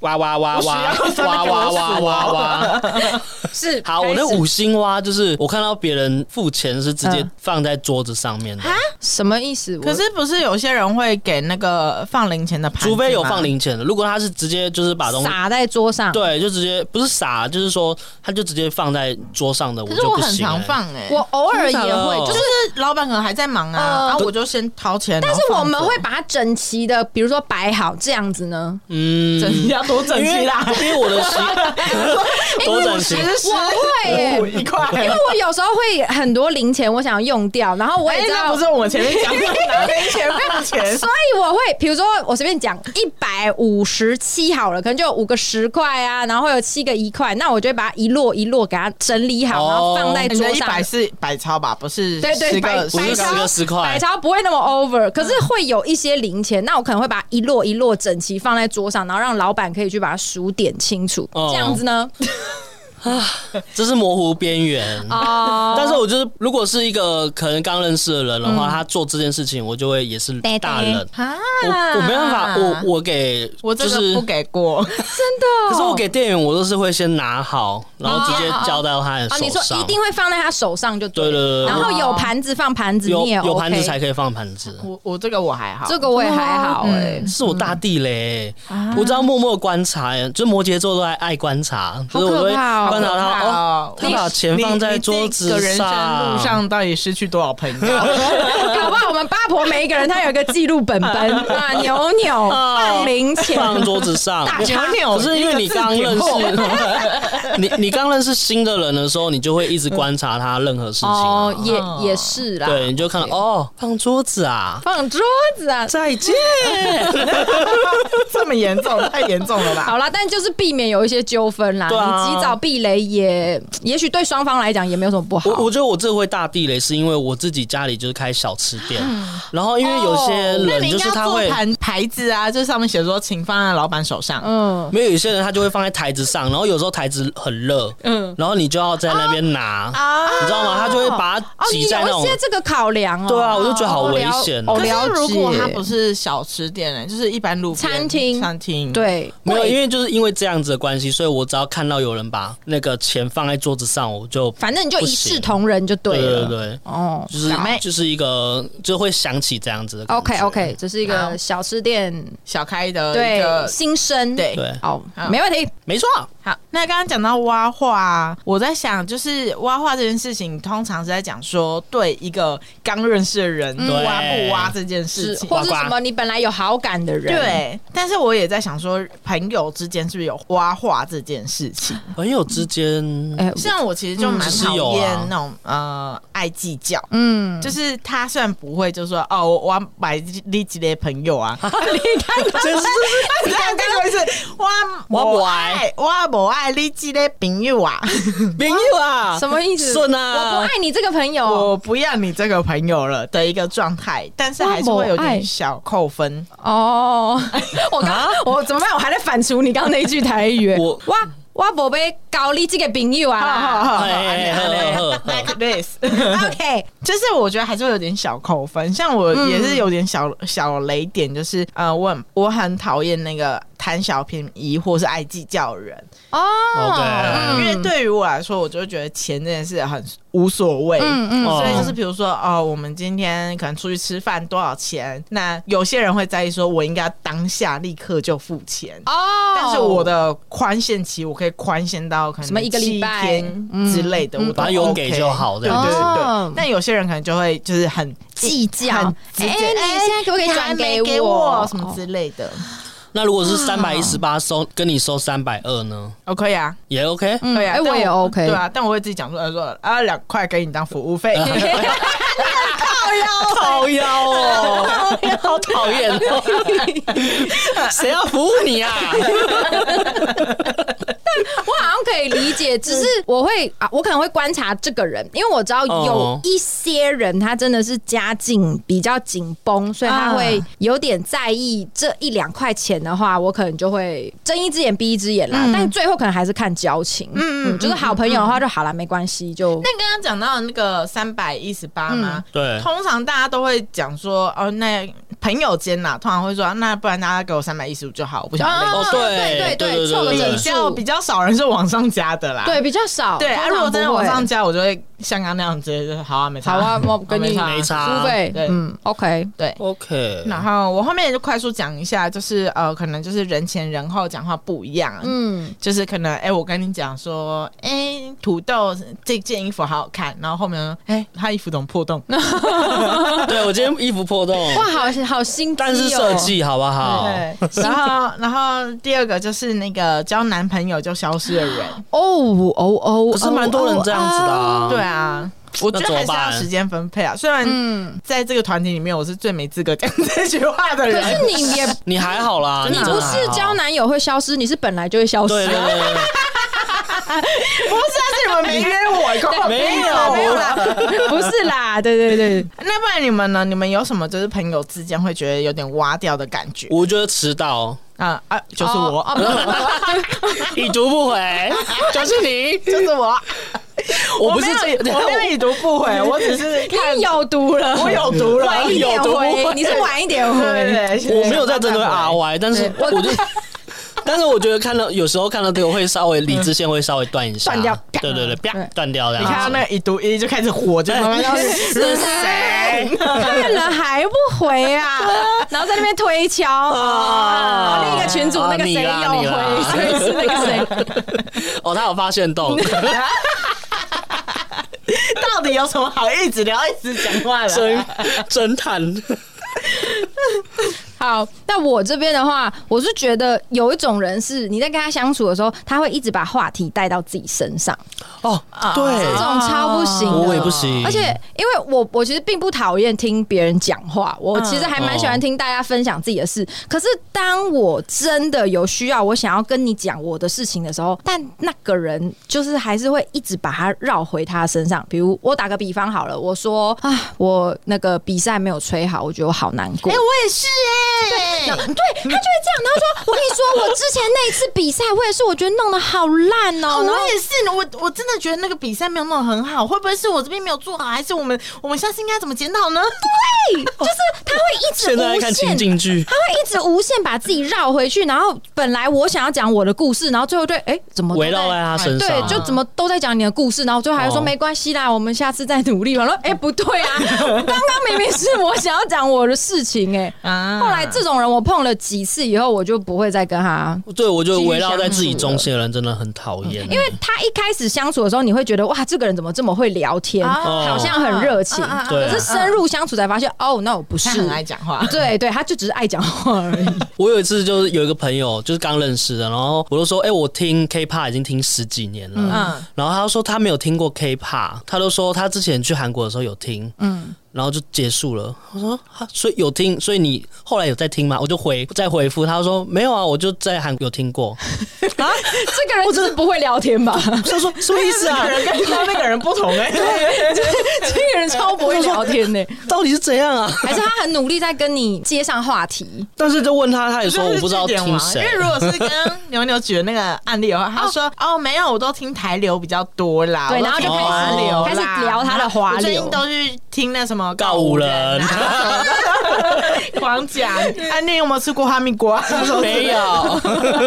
哇哇哇哇哇哇哇哇哇，[LAUGHS] 是好，我那五星蛙就是我看到别人付钱是直接放在桌子上面的，什么意思？可是不是有些人会给那个放零钱的盘，除非有放零钱的，如果他是直接就是把东西撒在桌上，对，就直接不是撒，就是说。他就直接放在桌上的，可是我很常放哎，我偶尔也会，就是老板可能还在忙啊，然后我就先掏钱。但是我们会把它整齐的，比如说摆好这样子呢，嗯，整齐要多整齐啦，因为我的习 [LAUGHS] 多整齐，我会一块，因为我有时候会很多零钱，我想要用掉，然后我也知道不是我们前面讲的拿零钱付钱，[LAUGHS] 所以我会，比如说我随便讲一百五十七好了，可能就五个十块啊，然后会有七个一块，那我就会把它一摞一摞给它整理好，然后放在桌上。一百是百钞吧，不是？对对，百百钞十块，百钞不会那么 over，可是会有一些零钱，那我可能会把它一摞一摞整齐放在桌上，然后让老板可以去把它数点清楚，这样子呢。啊，这是模糊边缘啊！但是我就是，如果是一个可能刚认识的人的话，他做这件事情，我就会也是大人啊。我我没办法，我我给我就是不给过，真的。可是我给店员，我都是会先拿好，然后直接交到他的手上。你说一定会放在他手上就对。对对对。然后有盘子放盘子，有有盘子才可以放盘子。我我这个我还好，这个我也还好哎，是我大地雷。我知道默默观察，就摩羯座都爱爱观察，就是我会。观察他哦，他把钱放在桌子上。人生路上到底失去多少朋友？[LAUGHS] 搞不好我们八婆每一个人，他有一个记录本本啊，扭扭放零钱放桌子上，扭扭。不是因为你刚认识 [LAUGHS] 你，你刚认识新的人的时候，你就会一直观察他任何事情。哦，也也是啦。对，你就看到哦，放桌子啊，放桌子啊，再见。[LAUGHS] 这么严重，太严重了吧？好啦，但就是避免有一些纠纷啦。你及早避雷也，也许对双方来讲也没有什么不好。我我觉得我这会大地雷，是因为我自己家里就是开小吃店，然后因为有些人就是他会盘牌子啊，就上面写说请放在老板手上。嗯，没有有些人他就会放在台子上，然后有时候台子很热，嗯，然后你就要在那边拿啊，你知道吗？他就会把它挤在那种。有些这个考量哦。对啊，我就觉得好危险。可是如果他不是小吃店呢，就是一般路餐厅，餐厅对，没有，因为就是因为这样子的关系，所以我只要看到有人把那个钱放在桌子上，我就反正你就一视同仁就对了。对对对，哦，就是就是一个就会想起这样子的。OK OK，这是一个小吃店小开的对新生，对。对，好，没问题，没错。好，那刚刚讲到挖话，我在想，就是挖话这件事情，通常是在讲说对一个刚认识的人挖不挖这件事情，或是什么你本来有好感的人。对，但是我也在想说，朋友之间是不是有挖话这件事情？朋友之间，哎，像我其实就蛮讨厌那种呃爱计较，嗯，就是他虽然不会，就说哦，我买你几类朋友啊，[LAUGHS] [LAUGHS] 你看，真是，[LAUGHS] 你看，这个是挖挖不爱。挖。我爱你这个朋友啊，[LAUGHS] 朋友啊，什么意思？顺啊，我不爱你这个朋友，我不要你这个朋友了的一个状态，但是还是会有点小扣分哦。我刚我怎么办？我还在反刍你刚刚那一句台语。我哇。我宝贝搞你这个朋友啊，好好好，like this，OK，就是我觉得还是会有点小扣分，像我也是有点小小雷点，就是呃，我我很讨厌那个贪小便宜或是爱计较的人。哦，因为对于我来说，我就觉得钱这件事很无所谓，嗯嗯，所以就是比如说哦，我们今天可能出去吃饭多少钱，那有些人会在意说，我应该当下立刻就付钱。哦，但是我的宽限期我可以。宽限到可能什么一个礼拜？之类的，我把它有给就好。对对对，但有些人可能就会就是很计较，哎，你现在可不可以转给我什么之类的？那如果是三百一十八收，跟你收三百二呢？哦，可以啊，也 OK，可以啊，我也 OK，对啊，但我会自己讲出来说啊，两块给你当服务费。[LAUGHS] [LAUGHS] 靠腰，靠腰哦，好讨厌哦！[LAUGHS] 谁要服务你啊？[LAUGHS] 我好像可以理解，只是我会啊，我可能会观察这个人，因为我知道有一些人他真的是家境比较紧绷，所以他会有点在意这一两块钱的话，我可能就会睁一只眼闭一只眼啦。但最后可能还是看交情，嗯嗯，就是好朋友的话就好了，没关系。就那刚刚讲到那个三百一十八吗？对，通常大家都会讲说哦，那朋友间呐，通常会说那不然大家给我三百一十五就好，我不想累。哦，对对对，凑个整数比较少人是往上加的啦，对，比较少。对啊，如果真的往上加，我就会像刚那样直接就好啊，没差。好啊，我跟你没差。付费，对，嗯，OK，对，OK。然后我后面也就快速讲一下，就是呃，可能就是人前人后讲话不一样，嗯，就是可能哎，我跟你讲说，哎，土豆这件衣服好好看，然后后面哎，他衣服怎么破洞？[LAUGHS] 对，我今天衣服破洞，哇，好好心，但是设计好不好？对。然后，然后第二个就是那个交男朋友就消失的人，哦哦哦，可是蛮多人这样子的，对啊，我觉得还是要时间分配啊。虽然在这个团体里面，我是最没资格讲这句话的人，可是你也 [LAUGHS] 你还好啦，你不是交男友会消失，你是本来就会消失。[LAUGHS] 不是，们没约我，没有，没有啦，不是啦，对对对。那不然你们呢？你们有什么就是朋友之间会觉得有点挖掉的感觉？我觉得迟到啊啊，就是我，[LAUGHS] 已读不回，就是你，就是我。我不是这，我没有已读不回，[LAUGHS] 我只是看有读了，我有读了，晚一点回，你是晚一点回。对，我没有在针对阿 Y，但是我就。[LAUGHS] [LAUGHS] 但是我觉得看到有时候看到这个会稍微理智线会稍微断一下，断掉，对对对，啪断掉这样。你看到那个已读一就开始火，就慢慢到是谁看了还不回啊？然后在那边推敲啊，另一个群主那个谁有回，[LAUGHS] 所以是那个谁。[LAUGHS] 哦，他有发现洞。到底有什么好一直聊、一直讲话的？侦侦探。好，那我这边的话，我是觉得有一种人是你在跟他相处的时候，他会一直把话题带到自己身上。哦，对，这种超不行，我也不行。而且，因为我我其实并不讨厌听别人讲话，我其实还蛮喜欢听大家分享自己的事。可是，当我真的有需要，我想要跟你讲我的事情的时候，但那个人就是还是会一直把它绕回他身上。比如，我打个比方好了，我说啊，我那个比赛没有吹好，我觉得我好难过。哎，我也是哎。对，[LAUGHS] 对，他就会这样。然后说：“我跟你说，我之前那一次比赛，我也是，我觉得弄得好烂哦。”我也是，我我真的觉得那个比赛没有弄得很好，会不会是我这边没有做好，还是我们我们下次应该怎么检讨呢？对，就是他会一直无限，现在看情境剧，他会一直无限把自己绕回去。然后本来我想要讲我的故事，然后最后对，哎，怎么围绕在他身上？对，就怎么都在讲你的故事，然后最后还说没关系啦，我们下次再努力。我说，哎，不对啊，刚刚明明是我想要讲我的事情，哎，[LAUGHS] 啊后来这种人我碰了几次以后，我就不会再跟他。对，我就围绕在自己中心的人真的很讨厌，因为他一开始相处的时候，你会觉得哇，这个人怎么这么会聊天，好像很热情。可是深入相处才发现，哦，那我不是很爱讲话。对对，他就只是爱讲话而已。[LAUGHS] 我有一次就是有一个朋友，就是刚认识的，然后我就说，哎，我听 K-pop 已经听十几年了，嗯，然后他说他没有听过 K-pop，他都说他之前去韩国的时候有听，嗯。然后就结束了。我说，所以有听，所以你后来有在听吗？我就回再回复，他说没有啊，我就在韩国有听过。[LAUGHS] 啊，这个人我真的不会聊天吧？他说什么意思啊？这个人跟刚刚那个人不同哎、欸，[LAUGHS] [LAUGHS] 这个人超不会聊天呢、欸，到底是怎样啊？还是他很努力在跟你接上话题？但是就问他，他也说我不知道听谁。因为如果是跟牛牛举的那个案例的话，他说哦，哦没有，我都听台流比较多啦。对，然后就开始聊，开始聊他的华流。最近都是听那什么。告五人，[LAUGHS] 狂讲。安妮有没有吃过哈密瓜？没有，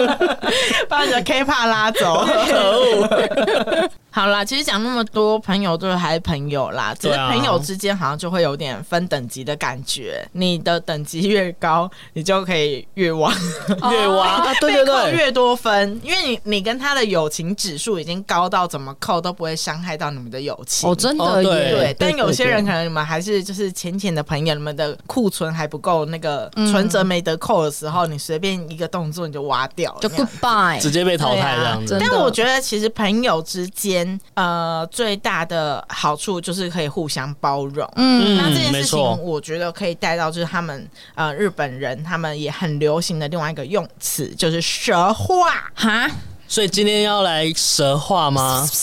[LAUGHS] 把你的 K-pop 拉走。可恶。[LAUGHS] 好啦，其实讲那么多，朋友都是还是朋友啦，只是朋友之间好像就会有点分等级的感觉。你的等级越高，你就可以越挖 [LAUGHS] 越挖，[LAUGHS] 对对对，越多分，因为你你跟他的友情指数已经高到怎么扣都不会伤害到你们的友情。哦，真的耶。对，但有些人可能你们还是就是浅浅的朋友，你们的库存还不够，那个存折没得扣的时候，你随便一个动作你就挖掉了，就 goodbye，直接被淘汰这样子。但我觉得其实朋友之间。呃，最大的好处就是可以互相包容。嗯，那这件事情我觉得可以带到，就是他们呃日本人他们也很流行的另外一个用词，就是蛇化哈。所以今天要来蛇化吗？[LAUGHS]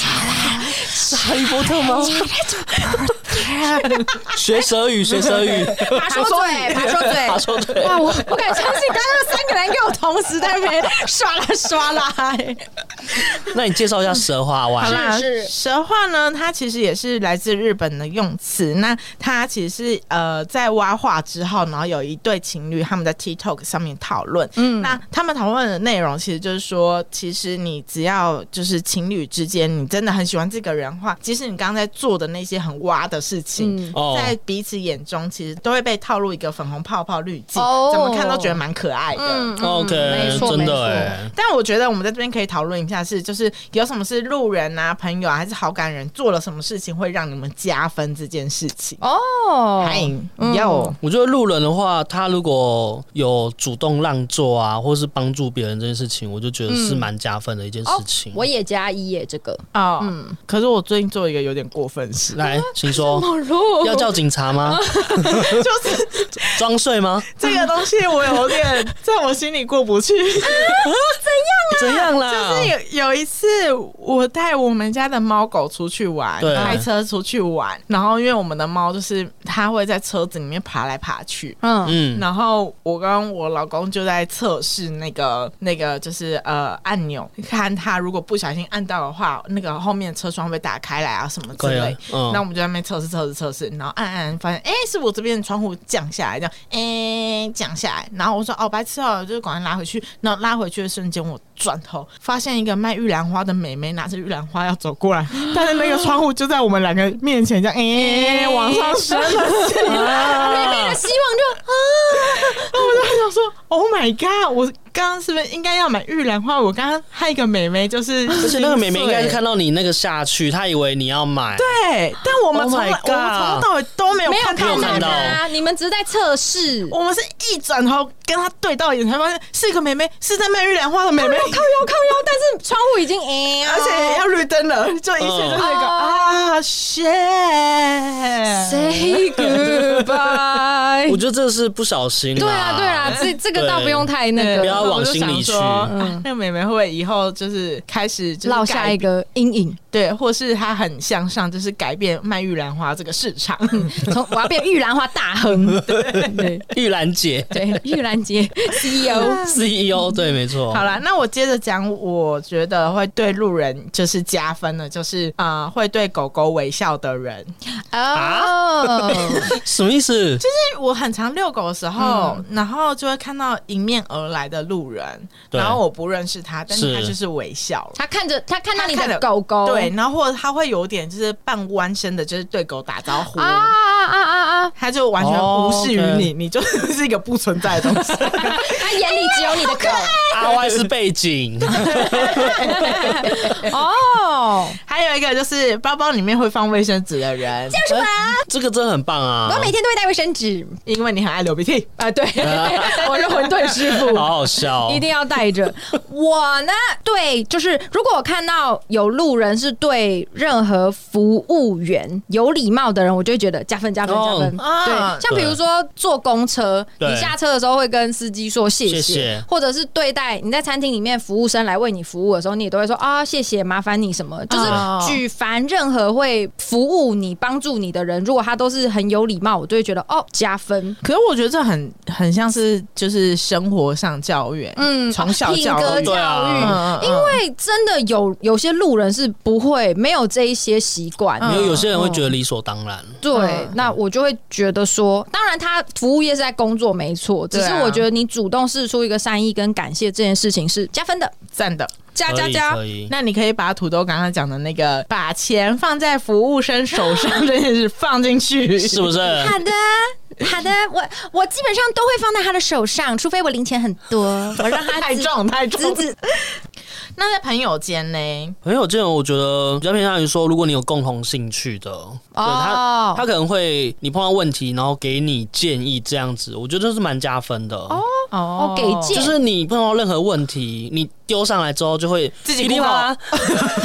是哈利波特吗？学舌语，学舌语，爬说嘴，[LAUGHS] 爬说嘴，爬说嘴。哇，我我敢相信，刚刚三个人给我同时在那边刷啦刷啦。那你介绍一下蛇话哇？好啦，是舌话呢，它其实也是来自日本的用词。那它其实是呃，在挖画之后，然后有一对情侣他们在 TikTok 上面讨论。嗯，那他们讨论的内容其实就是说，其实你只要就是情侣之间，你真的很喜欢这个人的话，即使你刚刚在做的那些很挖的事情，嗯、在彼此眼中其实都会被套入一个粉红泡泡滤镜，哦、怎么看都觉得蛮可爱的。嗯嗯、OK，没错，真的哎。但我觉得我们在这边可以讨论一下，是就是有什么是路人啊、朋友啊，还是好感人做了什么事情会让你们加分这件事情？哦，欢迎有。我觉得路人的话，他如果有主动让座啊，或是帮助别人这件事情，我就觉得是蛮加分的一件事情。嗯哦、我也加一耶，这个啊，哦、嗯。可是我最近做一个有点过分事，来，请说。要叫警察吗？[LAUGHS] 就是装睡吗？这个东西我有点在我心里过不去。怎样啊？怎样啦？就是有有一次，我带我们家的猫狗出去玩，开车出去玩，然后因为我们的猫就是它会在车子里面爬来爬去，嗯嗯，然后我跟我老公就在测试那个那个就是呃按钮，看它如果不小心按到的话，那个后面车窗被打开来啊什么之类，嗯，那我们就在那边测试测试测试，然后按按发现，哎，是我这边的窗户降下来这样，哎，降下来，然后我说哦白痴哦，就是赶快拉回去，然后拉回去的瞬间我。转头发现一个卖玉兰花的美眉拿着玉兰花要走过来，[LAUGHS] 但是那个窗户就在我们两个面前，这样哎往上升了，美眉的希望就啊，[LAUGHS] 那我就很想说，Oh my god，我。刚刚是不是应该要买玉兰花？我刚刚还有一个妹妹，就是 [LAUGHS] 而且那个妹妹应该是看到你那个下去，她以为你要买。对，但我们从来、oh、我们从头到尾都没有看到，没有看到啊！你们只是在测试。我们是一转头跟她对到眼，才发现是一个妹妹，是在卖玉兰花的妹妹。靠腰靠腰，但是窗户已经哎，而且要绿灯了，就一切就是一个、uh, 啊，shit，say goodbye。我觉得这是不小心。对啊，对啊，这这个倒不用太那个。往心里去，嗯，那个妹妹会不会以后就是开始落下一个阴影？对，或是他很向上，就是改变卖玉兰花这个市场，从我要变玉兰花大亨，[LAUGHS] 对。对，玉兰姐，对，玉兰姐 [LAUGHS] CEO，CEO，对，没错。好了，那我接着讲，我觉得会对路人就是加分的，就是啊，会对狗狗微笑的人。哦，[LAUGHS] 什么意思？就是我很常遛狗的时候，然后就会看到迎面而来的路人，然后我不认识他，但是他就是微笑，他看着他看到你的狗狗，对。然后或者他会有点就是半弯身的，就是对狗打招呼啊啊啊啊！他就完全无视于你，你就是一个不存在的东西。[LAUGHS] 他眼里只有你的狗，[LAUGHS] 阿 Y 是背景。[LAUGHS] 哦，还有一个就是包包里面会放卫生纸的人，叫什么？这个真的很棒啊！我每天都会带卫生纸，因为你很爱流鼻涕啊。对，[LAUGHS] 我是馄饨师傅，好好笑，一定要带着。我呢，对，就是如果我看到有路人是。对任何服务员有礼貌的人，我就会觉得加分加分加分。对，像比如说坐公车，你下车的时候会跟司机说谢谢，或者是对待你在餐厅里面服务生来为你服务的时候，你也都会说啊谢谢，麻烦你什么，就是举凡任何会服务你、帮助你的人，如果他都是很有礼貌，我就会觉得哦加分。可是我觉得这很很像是就是生活上教育，嗯，从小教育，教育，因为真的有有些路人是不。会没有这一些习惯，因为有些人会觉得理所当然。对，那我就会觉得说，当然他服务业是在工作没错，只是我觉得你主动示出一个善意跟感谢这件事情是加分的，赞的，加加加。那你可以把土豆刚刚讲的那个把钱放在服务生手上这件事放进去，是不是？好的，好的，我我基本上都会放在他的手上，除非我零钱很多，我让他太重太重。那在朋友间呢？朋友间，我觉得比较偏向于说，如果你有共同兴趣的，对他，他可能会你碰到问题，然后给你建议，这样子，我觉得这是蛮加分的。哦哦，给建议，就是你碰到任何问题，你丢上来之后就会自己听吗？[LAUGHS]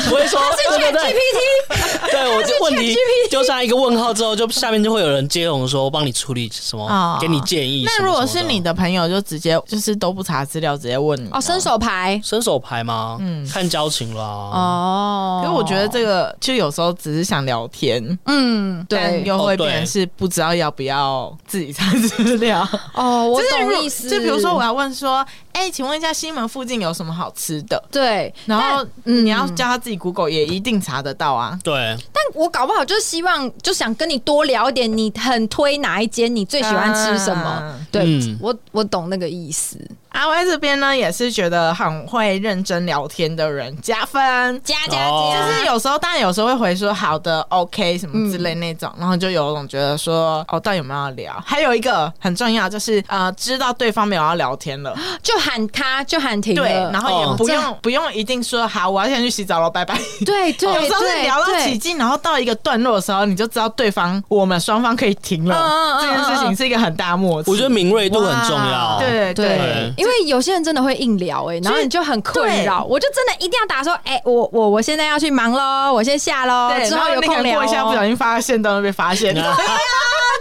不会说对对对，GPT，[LAUGHS] 对我就问题丢上一个问号之后，就下面就会有人接龙说，我帮你处理什么，给你建议。那如果是你的朋友，就直接就是都不查资料，直接问你哦，伸手牌，伸手牌吗？嗯，看交情啦。哦，因为我觉得这个就有时候只是想聊天，嗯，对，又会变成是不知道要不要自己查资料。[LAUGHS] 哦，我懂意思。就比如说，我要问说，哎，请问一下西门附近有什么好吃的？对，然后你要叫他自己 Google 也一定查得到啊。对，但我搞不好就是希望就想跟你多聊一点，你很推哪一间？你最喜欢吃什么？对，我我懂那个意思。阿威这边呢，也是觉得很会认真聊天的人，加分，加加加。就是有时候，当然有时候会回说好的，OK 什么之类那种，然后就有种觉得说，哦，到底有没有要聊？还有一个很重要，就是呃，知道对方没有要聊天了，[GASPS] 就喊他，就喊停。对，然后也不用不用一定说好，我要先去洗澡了，拜拜。对对，[LAUGHS] 有时候是聊到起劲，然后到一个段落的时候，你就知道对方我们双方可以停了。这件事情是一个很大默契。我觉得敏锐度很重要。对对，因为有些人真的会硬聊哎，然后你就很困扰。我就真的一定要打说，哎，我我我现在要去忙喽，我先下喽。之后有空聊。过一下不小心发现当然被发现。[LAUGHS] 对呀，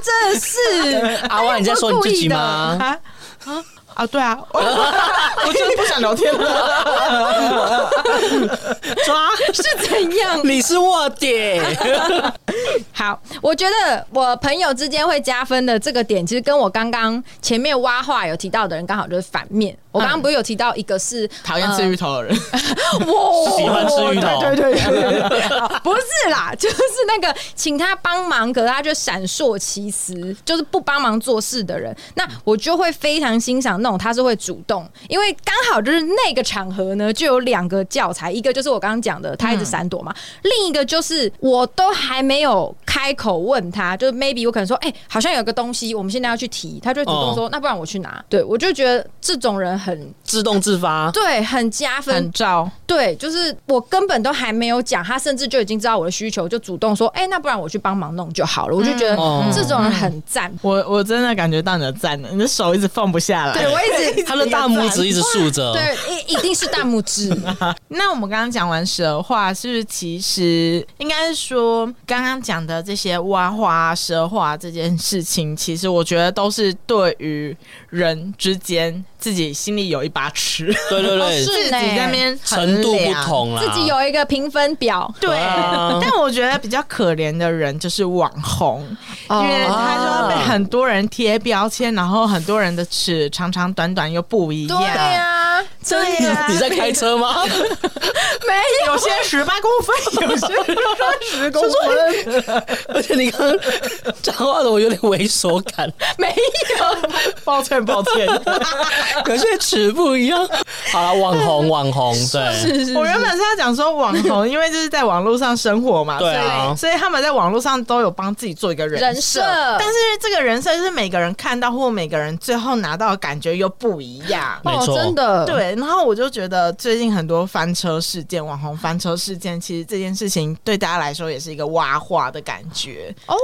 真的是。[LAUGHS] 阿万，你在说你自己吗？[LAUGHS] 啊啊！啊，对啊，[LAUGHS] 我就是不想聊天了。[LAUGHS] 抓是怎样？你是卧底。[LAUGHS] 好，我觉得我朋友之间会加分的这个点，其实跟我刚刚前面挖话有提到的人，刚好就是反面。我刚刚不是有提到一个是讨厌吃芋头的人，[LAUGHS] 我喜欢吃芋头，对对对，[LAUGHS] 不是啦，就是那个请他帮忙，可是他就闪烁其词，就是不帮忙做事的人。那我就会非常欣赏那种他是会主动，因为刚好就是那个场合呢，就有两个教材，一个就是我刚刚讲的他一直闪躲嘛，另一个就是我都还没有开口问他，就是 maybe 我可能说，哎，好像有个东西，我们现在要去提，他就主动说，那不然我去拿。对，我就觉得这种人。很自动自发，对，很加分，很照，对，就是我根本都还没有讲，他甚至就已经知道我的需求，就主动说，哎、欸，那不然我去帮忙弄就好了。嗯、我就觉得这种人很赞、嗯，我我真的感觉到你的赞了，你的手一直放不下来，对我一直，[LAUGHS] 他的大拇指一直竖着，对，一一定是大拇指。[LAUGHS] 那我们刚刚讲完蛇话，是不是其实应该是说，刚刚讲的这些挖花、蛇化这件事情，其实我觉得都是对于人之间。自己心里有一把尺，对对对，自己在那边程度不同了，自己有一个评分表。对，但我觉得比较可怜的人就是网红，因为他就要被很多人贴标签，然后很多人的尺长长短短又不一样。对呀，对呀，你在开车吗？[LAUGHS] 没有，有些十八公分，[LAUGHS] 有些三十公分，而且你刚刚讲话的我有点猥琐感？没有，抱歉抱歉。[LAUGHS] 可是尺不一样。好了，网红网红，对，是是是，我原本是要讲说网红，因为就是在网络上生活嘛，对啊，所以他们在网络上都有帮自己做一个人设，但是这个人设就是每个人看到或每个人最后拿到的感觉又不一样，没错，真的，对。然后我就觉得最近很多翻车事件，网红翻车事件，其实这件事情对大家来说也是一个挖化的感觉。哦，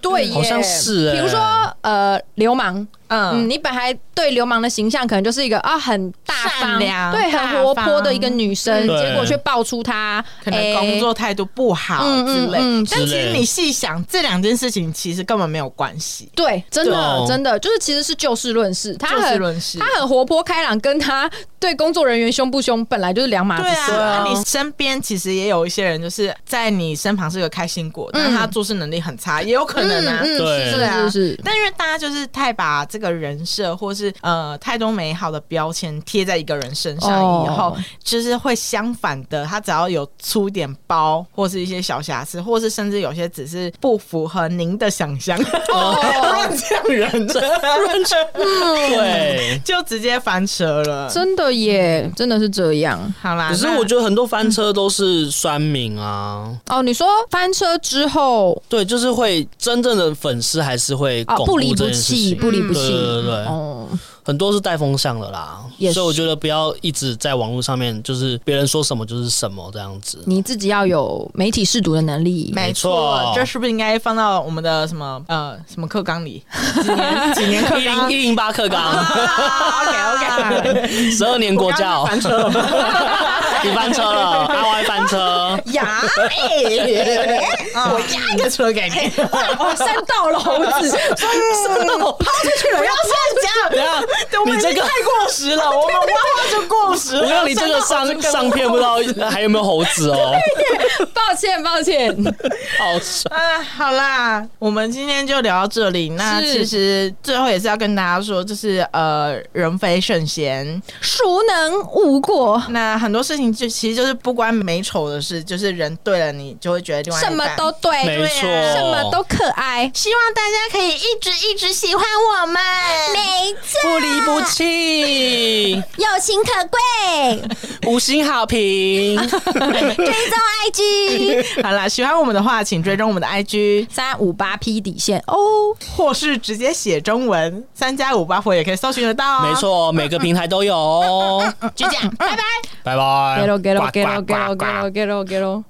对耶，好像是，比如说呃，流氓。嗯，你本来对流氓的形象可能就是一个啊很大方、对很活泼的一个女生，结果却爆出她可能工作态度不好之类。但其实你细想，这两件事情其实根本没有关系。对，真的真的就是其实是就事论事。他很他很活泼开朗，跟他对工作人员凶不凶本来就是两码子事。啊，你身边其实也有一些人，就是在你身旁是个开心果，但是他做事能力很差，也有可能啊。对，是啊，是。但因为大家就是太把这个人设或是呃太多美好的标签贴在一个人身上以后，oh. 就是会相反的。他只要有出点包，或是一些小瑕疵，或是甚至有些只是不符合您的想象，[LAUGHS] 乱讲人的，乱讲，对，就直接翻车了。真的耶，真的是这样。好啦，可是我觉得很多翻车都是酸民啊。哦，你说翻车之后，对，就是会真正的粉丝还是会哦不离不弃，不离不弃。对对对，哦，很多是带风向的啦，所以我觉得不要一直在网络上面，就是别人说什么就是什么这样子。你自己要有媒体识读的能力，没错。这是不是应该放到我们的什么呃什么课纲里？几年几年课纲？一零八课纲。OK OK，[LAUGHS] 十二年国教。翻车了，[LAUGHS] 你翻车了，阿歪翻车。[LAUGHS] 呀，我压一个车给你。哦，山道了猴子。什么抛出去了，不要乱讲！你这个太过时了，[LAUGHS] 我们挖挖就过时了。我让你这个上上片不知道还有没有猴子哦。抱歉，抱歉。好帅啊！好啦，我们今天就聊到这里。那其实最后也是要跟大家说，就是呃，人非圣贤，孰能无过？那很多事情就其实就是不关美丑的事，就是人对了，你就会觉得另外什么都对，没错，什么都可爱。希望大家可以一直一直喜欢我们，没错，不离不弃，友情可贵，五星好评，[LAUGHS] 追踪 IG。好啦，喜欢我们的话，请追踪我们的 IG 三五八 P 底线哦，或是直接写中文三加五八婆也可以搜寻得到。没错，每个平台都有。就这样，拜拜，拜拜。Get 咯 get 咯 get 咯 get 咯 get 咯 get 咯。